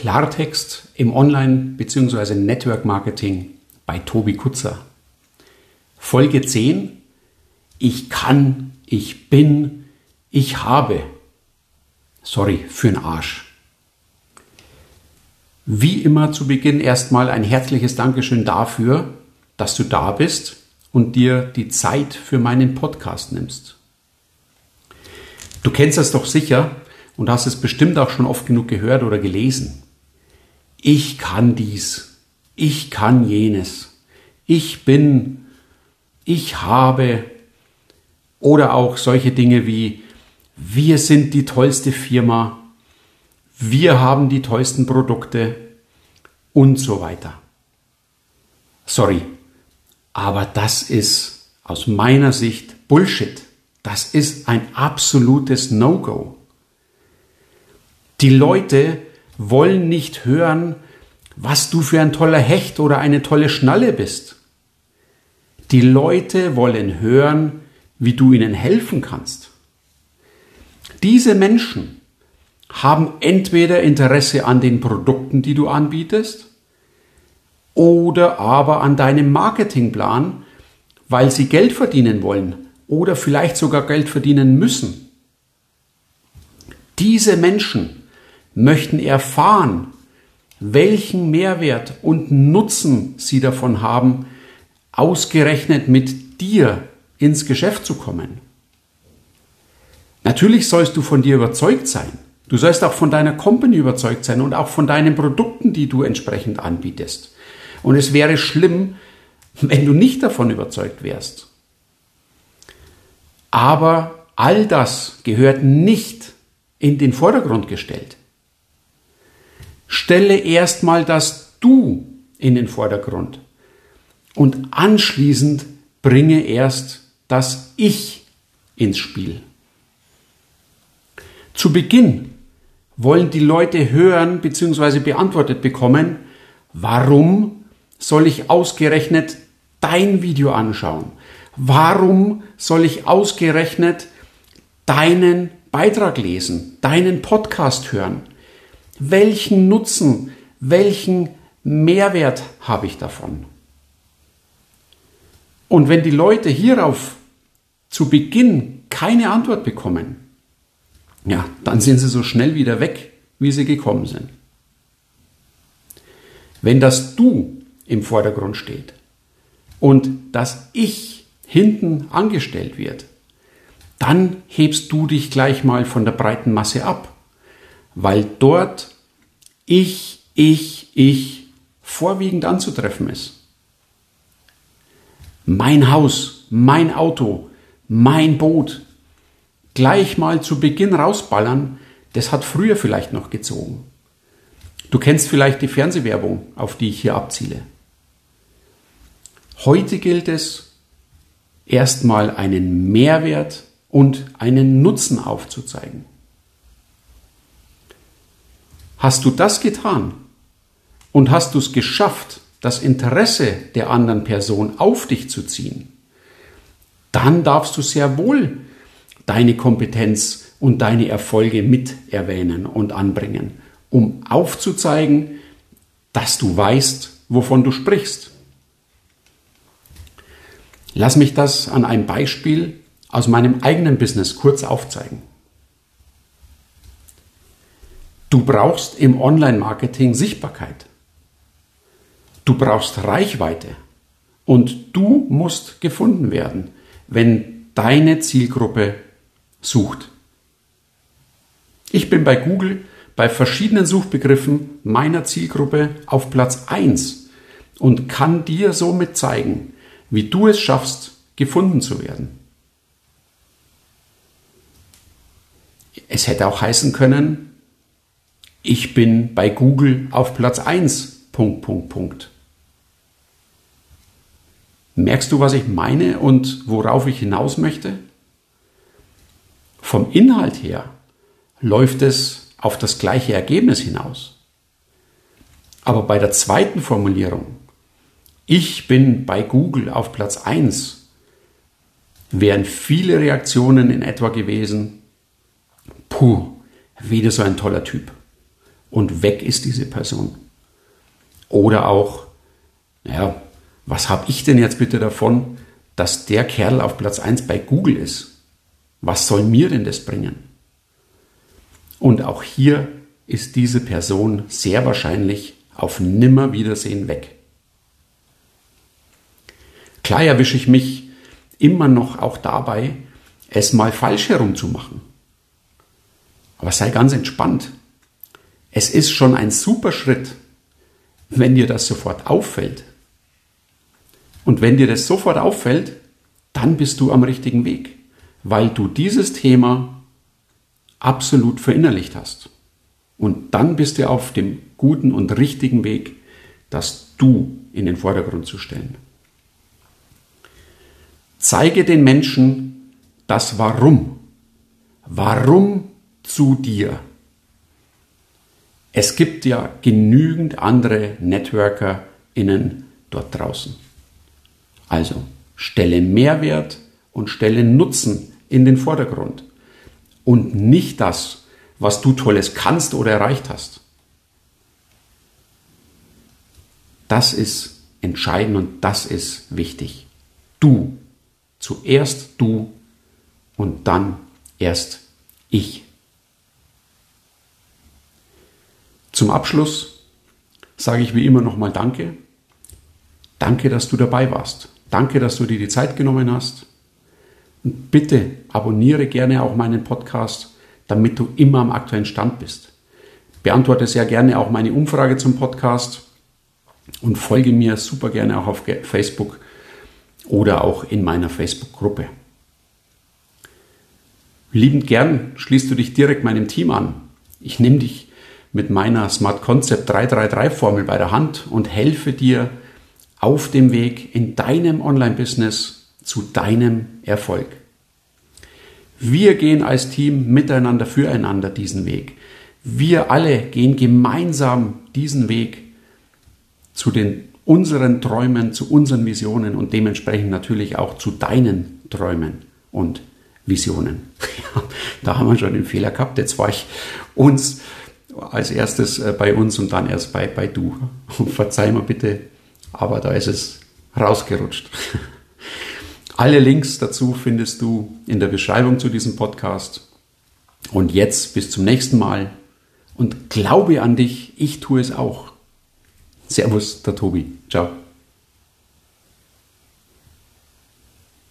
Klartext im Online- bzw. Network Marketing bei Tobi Kutzer. Folge 10. Ich kann, ich bin, ich habe. Sorry für den Arsch. Wie immer zu Beginn erstmal ein herzliches Dankeschön dafür, dass du da bist und dir die Zeit für meinen Podcast nimmst. Du kennst das doch sicher und hast es bestimmt auch schon oft genug gehört oder gelesen. Ich kann dies, ich kann jenes, ich bin, ich habe oder auch solche Dinge wie wir sind die tollste Firma, wir haben die tollsten Produkte und so weiter. Sorry, aber das ist aus meiner Sicht Bullshit. Das ist ein absolutes No-Go. Die Leute wollen nicht hören, was du für ein toller Hecht oder eine tolle Schnalle bist. Die Leute wollen hören, wie du ihnen helfen kannst. Diese Menschen haben entweder Interesse an den Produkten, die du anbietest, oder aber an deinem Marketingplan, weil sie Geld verdienen wollen oder vielleicht sogar Geld verdienen müssen. Diese Menschen möchten erfahren, welchen Mehrwert und Nutzen sie davon haben, ausgerechnet mit dir ins Geschäft zu kommen. Natürlich sollst du von dir überzeugt sein. Du sollst auch von deiner Company überzeugt sein und auch von deinen Produkten, die du entsprechend anbietest. Und es wäre schlimm, wenn du nicht davon überzeugt wärst. Aber all das gehört nicht in den Vordergrund gestellt. Stelle erstmal das Du in den Vordergrund und anschließend bringe erst das Ich ins Spiel. Zu Beginn wollen die Leute hören bzw. beantwortet bekommen, warum soll ich ausgerechnet dein Video anschauen? Warum soll ich ausgerechnet deinen Beitrag lesen, deinen Podcast hören? Welchen Nutzen, welchen Mehrwert habe ich davon? Und wenn die Leute hierauf zu Beginn keine Antwort bekommen, ja, dann sind sie so schnell wieder weg, wie sie gekommen sind. Wenn das Du im Vordergrund steht und das Ich hinten angestellt wird, dann hebst du dich gleich mal von der breiten Masse ab, weil dort ich, ich, ich vorwiegend anzutreffen ist. Mein Haus, mein Auto, mein Boot, gleich mal zu Beginn rausballern, das hat früher vielleicht noch gezogen. Du kennst vielleicht die Fernsehwerbung, auf die ich hier abziele. Heute gilt es, erstmal einen Mehrwert und einen Nutzen aufzuzeigen. Hast du das getan und hast du es geschafft, das Interesse der anderen Person auf dich zu ziehen, dann darfst du sehr wohl deine Kompetenz und deine Erfolge mit erwähnen und anbringen, um aufzuzeigen, dass du weißt, wovon du sprichst. Lass mich das an einem Beispiel aus meinem eigenen Business kurz aufzeigen. Du brauchst im Online-Marketing Sichtbarkeit. Du brauchst Reichweite. Und du musst gefunden werden, wenn deine Zielgruppe sucht. Ich bin bei Google bei verschiedenen Suchbegriffen meiner Zielgruppe auf Platz 1 und kann dir somit zeigen, wie du es schaffst, gefunden zu werden. Es hätte auch heißen können, ich bin bei Google auf Platz 1. Punkt, Punkt, Punkt. Merkst du, was ich meine und worauf ich hinaus möchte? Vom Inhalt her läuft es auf das gleiche Ergebnis hinaus. Aber bei der zweiten Formulierung ich bin bei Google auf Platz 1, wären viele Reaktionen in etwa gewesen, puh, wieder so ein toller Typ. Und weg ist diese Person. Oder auch, naja, was habe ich denn jetzt bitte davon, dass der Kerl auf Platz 1 bei Google ist? Was soll mir denn das bringen? Und auch hier ist diese Person sehr wahrscheinlich auf Nimmerwiedersehen weg. Klar erwische ich mich immer noch auch dabei, es mal falsch herum zu machen. Aber sei ganz entspannt. Es ist schon ein super Schritt, wenn dir das sofort auffällt. Und wenn dir das sofort auffällt, dann bist du am richtigen Weg, weil du dieses Thema absolut verinnerlicht hast. Und dann bist du auf dem guten und richtigen Weg, das Du in den Vordergrund zu stellen. Zeige den Menschen das Warum. Warum zu dir. Es gibt ja genügend andere NetworkerInnen dort draußen. Also stelle Mehrwert und stelle Nutzen in den Vordergrund und nicht das, was du Tolles kannst oder erreicht hast. Das ist entscheidend und das ist wichtig. Du. Zuerst du und dann erst ich. Zum Abschluss sage ich wie immer nochmal Danke. Danke, dass du dabei warst. Danke, dass du dir die Zeit genommen hast. Und bitte abonniere gerne auch meinen Podcast, damit du immer am aktuellen Stand bist. Beantworte sehr gerne auch meine Umfrage zum Podcast und folge mir super gerne auch auf Facebook oder auch in meiner Facebook-Gruppe. Liebend gern schließt du dich direkt meinem Team an. Ich nehme dich mit meiner Smart Concept 333 Formel bei der Hand und helfe dir auf dem Weg in deinem Online-Business zu deinem Erfolg. Wir gehen als Team miteinander füreinander diesen Weg. Wir alle gehen gemeinsam diesen Weg zu den unseren Träumen, zu unseren Visionen und dementsprechend natürlich auch zu deinen Träumen und Visionen. da haben wir schon den Fehler gehabt. Jetzt war ich uns als erstes äh, bei uns und dann erst bei, bei du. Verzeih mir bitte, aber da ist es rausgerutscht. Alle Links dazu findest du in der Beschreibung zu diesem Podcast. Und jetzt bis zum nächsten Mal und glaube an dich, ich tue es auch. Servus, der Tobi. Ciao.